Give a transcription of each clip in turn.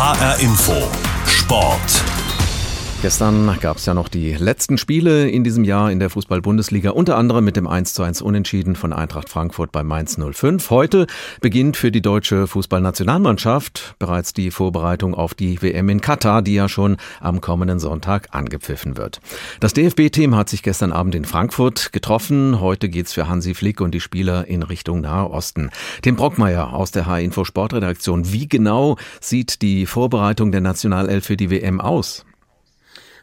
HR Info. Sport Gestern gab es ja noch die letzten Spiele in diesem Jahr in der Fußball-Bundesliga, unter anderem mit dem 1:1 Unentschieden von Eintracht Frankfurt bei Mainz 05. Heute beginnt für die deutsche Fußballnationalmannschaft bereits die Vorbereitung auf die WM in Katar, die ja schon am kommenden Sonntag angepfiffen wird. Das DFB-Team hat sich gestern Abend in Frankfurt getroffen. Heute geht's für Hansi Flick und die Spieler in Richtung Nahe Osten. Tim Brockmeier aus der H-Info Sportredaktion. Wie genau sieht die Vorbereitung der Nationalelf für die WM aus?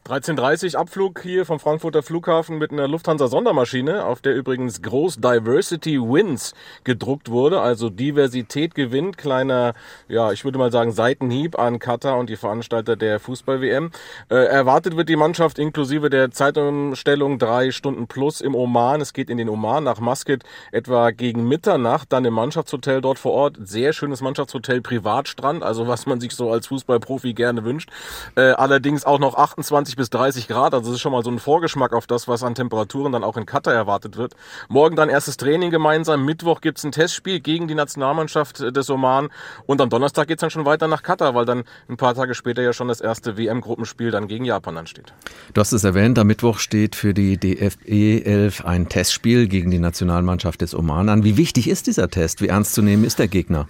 13.30 Abflug hier vom Frankfurter Flughafen mit einer Lufthansa-Sondermaschine, auf der übrigens groß Diversity Wins gedruckt wurde, also Diversität gewinnt. Kleiner, ja, ich würde mal sagen, Seitenhieb an Katar und die Veranstalter der Fußball-WM. Äh, erwartet wird die Mannschaft inklusive der Zeitumstellung drei Stunden plus im Oman. Es geht in den Oman nach Muscat etwa gegen Mitternacht, dann im Mannschaftshotel dort vor Ort. Sehr schönes Mannschaftshotel, Privatstrand, also was man sich so als Fußballprofi gerne wünscht. Äh, allerdings auch noch 28 bis 30 Grad. Also das ist schon mal so ein Vorgeschmack auf das, was an Temperaturen dann auch in Katar erwartet wird. Morgen dann erstes Training gemeinsam. Mittwoch gibt's ein Testspiel gegen die Nationalmannschaft des Oman. Und am Donnerstag geht's dann schon weiter nach Katar, weil dann ein paar Tage später ja schon das erste WM-Gruppenspiel dann gegen Japan ansteht. Du hast es erwähnt, am Mittwoch steht für die DFE 11 ein Testspiel gegen die Nationalmannschaft des Oman an. Wie wichtig ist dieser Test? Wie ernst zu nehmen ist der Gegner?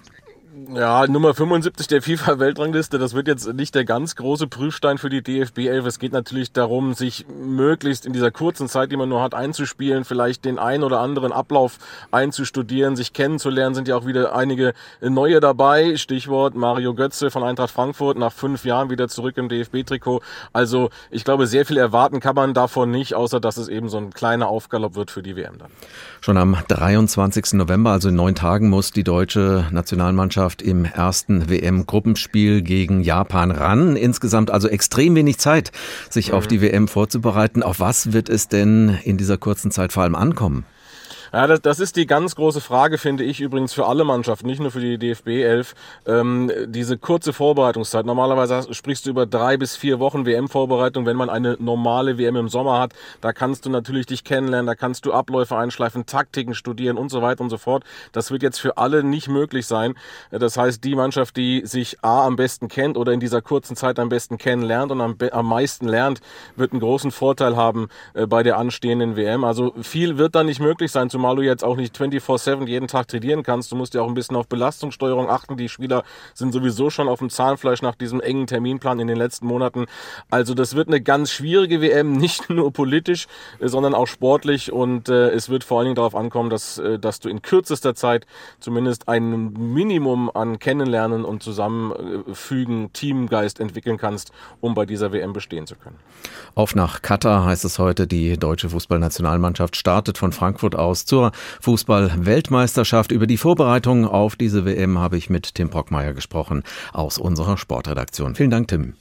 Ja, Nummer 75 der FIFA-Weltrangliste, das wird jetzt nicht der ganz große Prüfstein für die DFB 11. Es geht natürlich darum, sich möglichst in dieser kurzen Zeit, die man nur hat, einzuspielen, vielleicht den ein oder anderen Ablauf einzustudieren, sich kennenzulernen. Sind ja auch wieder einige neue dabei. Stichwort Mario Götze von Eintracht Frankfurt, nach fünf Jahren wieder zurück im DFB-Trikot. Also ich glaube, sehr viel erwarten kann man davon nicht, außer dass es eben so ein kleiner Aufgalopp wird für die WM dann. Schon am 23. November, also in neun Tagen, muss die deutsche Nationalmannschaft Mannschaft im ersten WM-Gruppenspiel gegen Japan ran. Insgesamt also extrem wenig Zeit, sich auf die WM vorzubereiten. Auf was wird es denn in dieser kurzen Zeit vor allem ankommen? Ja, das, das ist die ganz große Frage, finde ich übrigens für alle Mannschaften, nicht nur für die DFB 11. Ähm, diese kurze Vorbereitungszeit. Normalerweise sprichst du über drei bis vier Wochen WM-Vorbereitung, wenn man eine normale WM im Sommer hat. Da kannst du natürlich dich kennenlernen, da kannst du Abläufe einschleifen, Taktiken studieren und so weiter und so fort. Das wird jetzt für alle nicht möglich sein. Das heißt, die Mannschaft, die sich A am besten kennt oder in dieser kurzen Zeit am besten kennenlernt und am, am meisten lernt, wird einen großen Vorteil haben äh, bei der anstehenden WM. Also viel wird da nicht möglich sein zumal du jetzt auch nicht 24-7 jeden Tag trainieren kannst. Du musst ja auch ein bisschen auf Belastungssteuerung achten. Die Spieler sind sowieso schon auf dem Zahnfleisch nach diesem engen Terminplan in den letzten Monaten. Also das wird eine ganz schwierige WM, nicht nur politisch, sondern auch sportlich. Und äh, es wird vor allen Dingen darauf ankommen, dass, äh, dass du in kürzester Zeit zumindest ein Minimum an Kennenlernen und Zusammenfügen, Teamgeist entwickeln kannst, um bei dieser WM bestehen zu können. Auf nach Katar heißt es heute, die deutsche Fußballnationalmannschaft startet von Frankfurt aus zur Fußball-Weltmeisterschaft. Über die Vorbereitung auf diese WM habe ich mit Tim Brockmeier gesprochen aus unserer Sportredaktion. Vielen Dank, Tim.